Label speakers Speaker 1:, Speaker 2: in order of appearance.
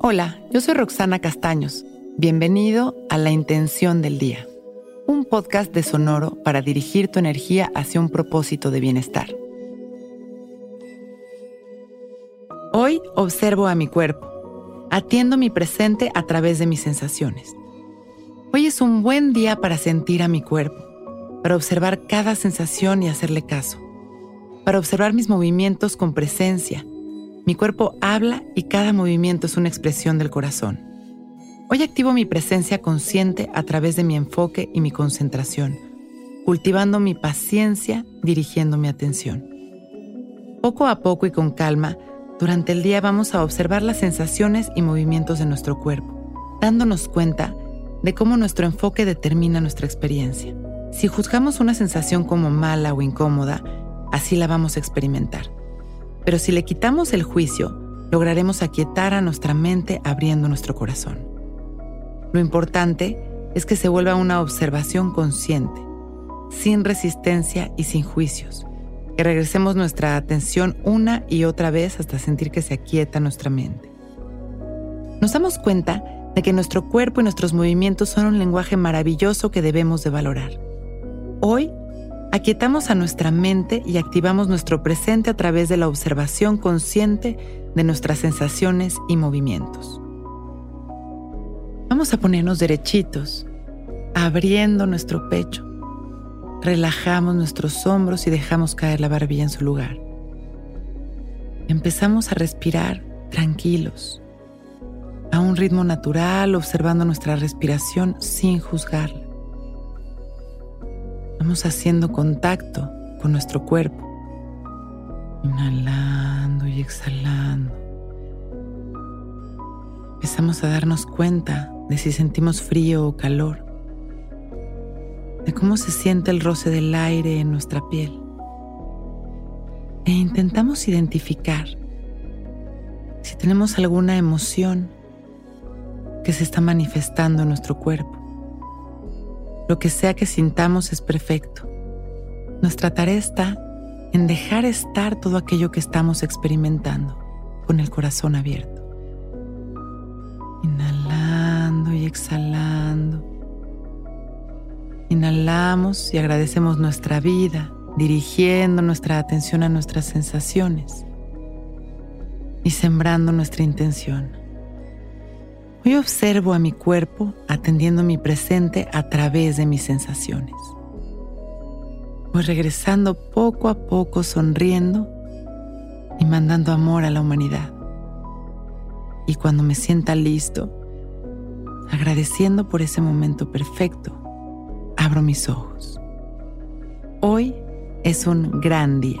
Speaker 1: Hola, yo soy Roxana Castaños. Bienvenido a La Intención del Día, un podcast de Sonoro para dirigir tu energía hacia un propósito de bienestar. Hoy observo a mi cuerpo, atiendo mi presente a través de mis sensaciones. Hoy es un buen día para sentir a mi cuerpo, para observar cada sensación y hacerle caso, para observar mis movimientos con presencia mi cuerpo habla y cada movimiento es una expresión del corazón. Hoy activo mi presencia consciente a través de mi enfoque y mi concentración, cultivando mi paciencia, dirigiendo mi atención. Poco a poco y con calma, durante el día vamos a observar las sensaciones y movimientos de nuestro cuerpo, dándonos cuenta de cómo nuestro enfoque determina nuestra experiencia. Si juzgamos una sensación como mala o incómoda, así la vamos a experimentar. Pero si le quitamos el juicio, lograremos aquietar a nuestra mente abriendo nuestro corazón. Lo importante es que se vuelva una observación consciente, sin resistencia y sin juicios, que regresemos nuestra atención una y otra vez hasta sentir que se aquieta nuestra mente. Nos damos cuenta de que nuestro cuerpo y nuestros movimientos son un lenguaje maravilloso que debemos de valorar. Hoy Aquietamos a nuestra mente y activamos nuestro presente a través de la observación consciente de nuestras sensaciones y movimientos. Vamos a ponernos derechitos, abriendo nuestro pecho. Relajamos nuestros hombros y dejamos caer la barbilla en su lugar. Empezamos a respirar tranquilos, a un ritmo natural, observando nuestra respiración sin juzgarla. Haciendo contacto con nuestro cuerpo. Inhalando y exhalando. Empezamos a darnos cuenta de si sentimos frío o calor, de cómo se siente el roce del aire en nuestra piel. E intentamos identificar si tenemos alguna emoción que se está manifestando en nuestro cuerpo. Lo que sea que sintamos es perfecto. Nuestra tarea está en dejar estar todo aquello que estamos experimentando con el corazón abierto. Inhalando y exhalando. Inhalamos y agradecemos nuestra vida, dirigiendo nuestra atención a nuestras sensaciones y sembrando nuestra intención. Hoy observo a mi cuerpo atendiendo mi presente a través de mis sensaciones. Voy regresando poco a poco sonriendo y mandando amor a la humanidad. Y cuando me sienta listo, agradeciendo por ese momento perfecto, abro mis ojos. Hoy es un gran día.